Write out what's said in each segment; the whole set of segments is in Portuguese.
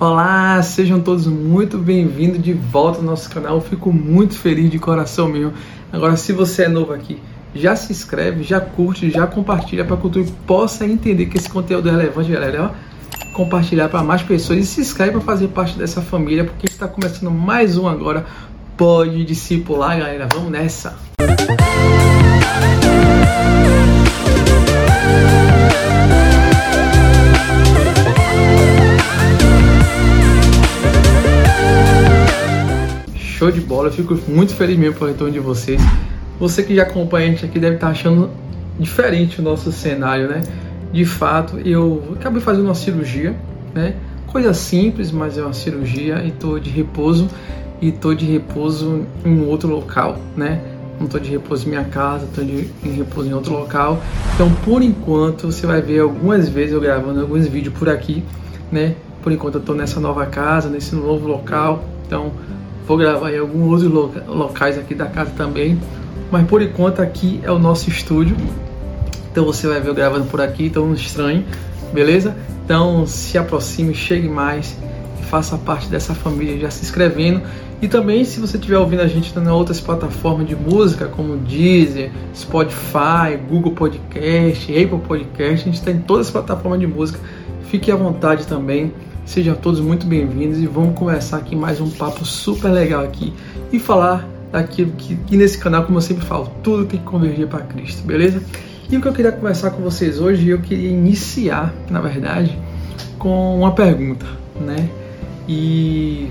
Olá, sejam todos muito bem-vindos de volta ao nosso canal. Eu fico muito feliz de coração meu. Agora, se você é novo aqui, já se inscreve, já curte, já compartilha para que o possa entender que esse conteúdo é relevante, galera. Compartilhar para mais pessoas e se inscreve para fazer parte dessa família, porque está começando mais um agora. Pode discipular, galera. Vamos nessa! Show eu fico muito feliz mesmo pelo retorno de vocês. Você que já acompanha a gente aqui deve estar achando diferente o nosso cenário, né? De fato, eu acabei fazendo uma cirurgia, né? Coisa simples, mas é uma cirurgia e tô de repouso e tô de repouso em outro local, né? Não tô de repouso em minha casa, tô de, em repouso em outro local. Então, por enquanto, você vai ver algumas vezes eu gravando alguns vídeos por aqui, né? Por enquanto eu tô nessa nova casa, nesse novo local. Então, Vou gravar em alguns outros locais aqui da casa também. Mas por enquanto aqui é o nosso estúdio. Então você vai ver eu gravando por aqui, então estranho, beleza? Então se aproxime, chegue mais e faça parte dessa família já se inscrevendo. E também se você estiver ouvindo a gente em outras plataformas de música, como Deezer, Spotify, Google Podcast, Apple Podcast, a gente está em todas as plataformas de música. Fique à vontade também Sejam todos muito bem-vindos e vamos conversar aqui mais um papo super legal aqui e falar daquilo que, que nesse canal, como eu sempre falo, tudo tem que convergir para Cristo, beleza? E o que eu queria conversar com vocês hoje, eu queria iniciar, na verdade, com uma pergunta, né? E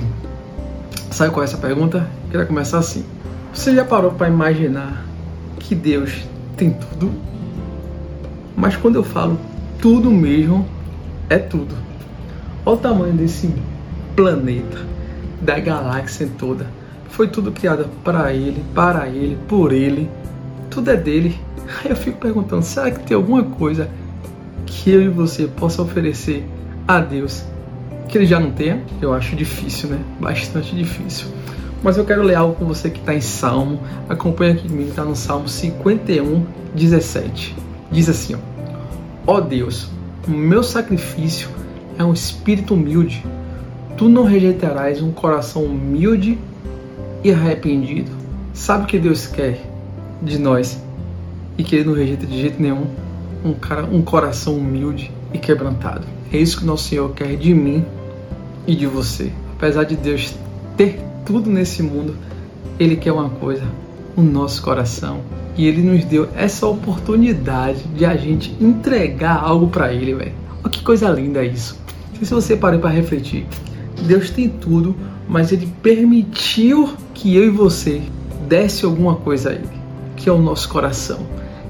sabe qual é essa pergunta? Eu queria começar assim. Você já parou para imaginar que Deus tem tudo? Mas quando eu falo tudo mesmo, é tudo Olha o tamanho desse planeta, da galáxia toda. Foi tudo criado para ele, para ele, por ele. Tudo é dele. Aí eu fico perguntando: será que tem alguma coisa que eu e você possa oferecer a Deus que ele já não tenha? Eu acho difícil, né? Bastante difícil. Mas eu quero ler algo com você que está em Salmo. Acompanha aqui comigo, está no Salmo 51, 17. Diz assim: Ó oh Deus, o meu sacrifício é um espírito humilde. Tu não rejeitarás um coração humilde e arrependido. Sabe o que Deus quer de nós e que Ele não rejeita de jeito nenhum? Um, cara, um coração humilde e quebrantado. É isso que nosso Senhor quer de mim e de você. Apesar de Deus ter tudo nesse mundo, Ele quer uma coisa: o nosso coração. E Ele nos deu essa oportunidade de a gente entregar algo para Ele, velho. Olha que coisa linda isso. E se você parar para refletir, Deus tem tudo, mas Ele permitiu que eu e você desse alguma coisa a Ele, que é o nosso coração,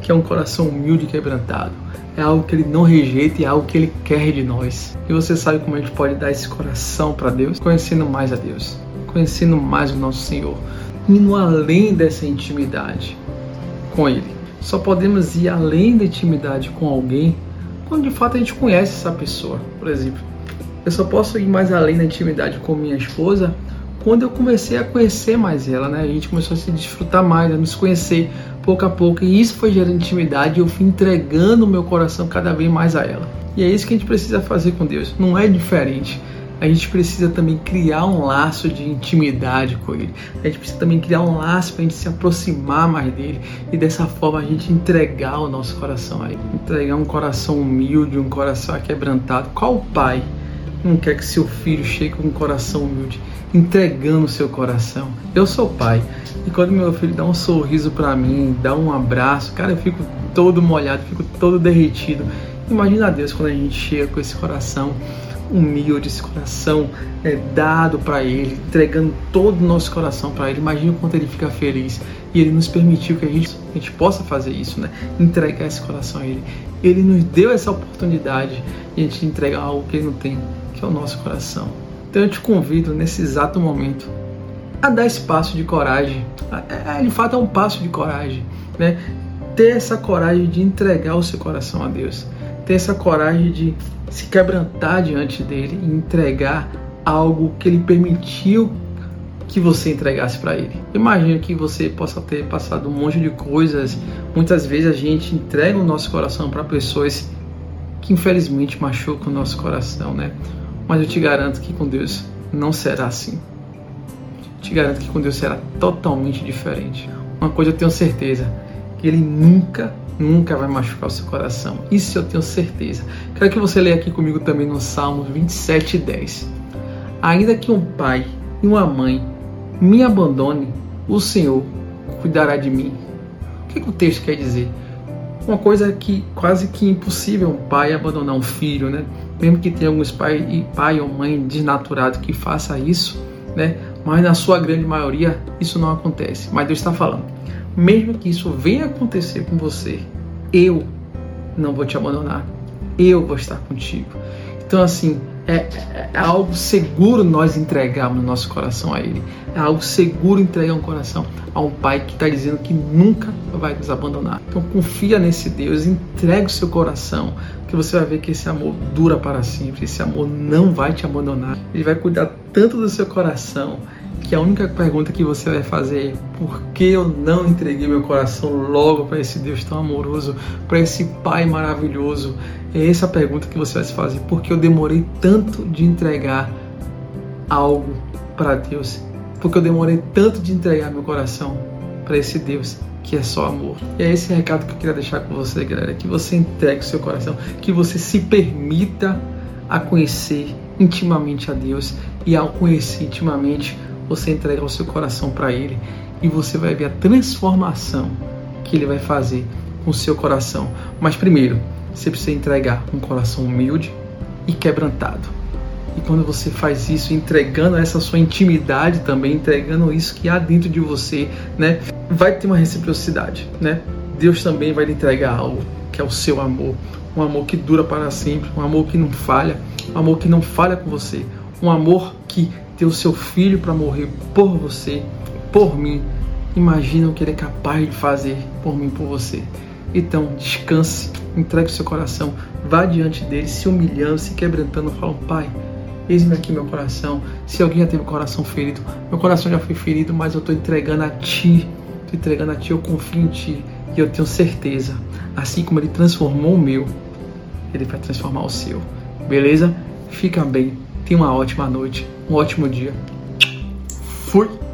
que é um coração humilde e quebrantado. É algo que Ele não rejeita e é algo que Ele quer de nós. E você sabe como a gente pode dar esse coração para Deus? Conhecendo mais a Deus, conhecendo mais o nosso Senhor, indo além dessa intimidade com Ele. Só podemos ir além da intimidade com alguém quando de fato a gente conhece essa pessoa. Por exemplo, eu só posso ir mais além da intimidade com minha esposa quando eu comecei a conhecer mais ela, né? A gente começou a se desfrutar mais, a nos conhecer pouco a pouco, e isso foi gerando intimidade e eu fui entregando o meu coração cada vez mais a ela. E é isso que a gente precisa fazer com Deus, não é diferente. A gente precisa também criar um laço de intimidade com Ele. A gente precisa também criar um laço para a gente se aproximar mais dele e dessa forma a gente entregar o nosso coração a Ele. Entregar um coração humilde, um coração quebrantado. Qual pai não quer que seu filho chegue com um coração humilde, entregando o seu coração. Eu sou pai e quando meu filho dá um sorriso para mim, dá um abraço, cara, eu fico todo molhado, fico todo derretido. Imagina Deus quando a gente chega com esse coração humilde, esse coração é, dado para Ele, entregando todo o nosso coração para Ele. Imagina o quanto Ele fica feliz. E Ele nos permitiu que a gente, a gente possa fazer isso, né? Entregar esse coração a Ele. Ele nos deu essa oportunidade de a gente entregar algo que Ele não tem que é o nosso coração. Então eu te convido nesse exato momento a dar esse passo de coragem. É, de fato é um passo de coragem, né? Ter essa coragem de entregar o seu coração a Deus. Ter essa coragem de se quebrantar diante dele e entregar algo que ele permitiu que você entregasse para ele. Imagina que você possa ter passado um monte de coisas. Muitas vezes a gente entrega o nosso coração para pessoas que infelizmente machucam o nosso coração, né? Mas eu te garanto que com Deus não será assim. Te garanto que com Deus será totalmente diferente. Uma coisa eu tenho certeza, que Ele nunca, nunca vai machucar o seu coração. Isso eu tenho certeza. Quero que você leia aqui comigo também no Salmo 27, 10. Ainda que um pai e uma mãe me abandone, o Senhor cuidará de mim. O que, que o texto quer dizer? Uma coisa que quase que impossível um pai abandonar um filho, né? Mesmo que tenha alguns pai pai ou mãe desnaturado que faça isso, né? Mas na sua grande maioria isso não acontece. Mas Deus está falando, mesmo que isso venha acontecer com você, eu não vou te abandonar. Eu vou estar contigo. Então assim, é, é, é, algo seguro nós entregarmos nosso coração a Ele. É algo seguro entregar um coração a um Pai que está dizendo que nunca vai nos abandonar. Então confia nesse Deus, entregue o seu coração, que você vai ver que esse amor dura para sempre. Esse amor não vai te abandonar. Ele vai cuidar tanto do seu coração que a única pergunta que você vai fazer é por que eu não entreguei meu coração logo para esse Deus tão amoroso, para esse Pai maravilhoso? É essa a pergunta que você vai se fazer. Por que eu demorei tanto de entregar algo para Deus? Porque eu demorei tanto de entregar meu coração para esse Deus que é só amor. E é esse recado que eu queria deixar com você, galera, que você entregue o seu coração, que você se permita a conhecer intimamente a Deus e ao conhecer intimamente você entregar o seu coração para Ele e você vai ver a transformação que Ele vai fazer com o seu coração. Mas primeiro, você precisa entregar um coração humilde e quebrantado. E quando você faz isso, entregando essa sua intimidade também, entregando isso que há dentro de você, né, vai ter uma reciprocidade, né? Deus também vai lhe entregar algo que é o seu amor, um amor que dura para sempre, um amor que não falha, um amor que não falha com você, um amor que o seu filho para morrer por você, por mim. Imagina o que ele é capaz de fazer por mim, por você. Então, descanse, entregue seu coração, vá diante dele, se humilhando, se quebrantando, falando, Pai, eis-me aqui meu coração. Se alguém já teve o coração ferido, meu coração já foi ferido, mas eu estou entregando a Ti, estou entregando a Ti, eu confio em Ti e eu tenho certeza, assim como Ele transformou o meu, Ele vai transformar o seu. Beleza? Fica bem, tenha uma ótima noite um ótimo dia. Fui!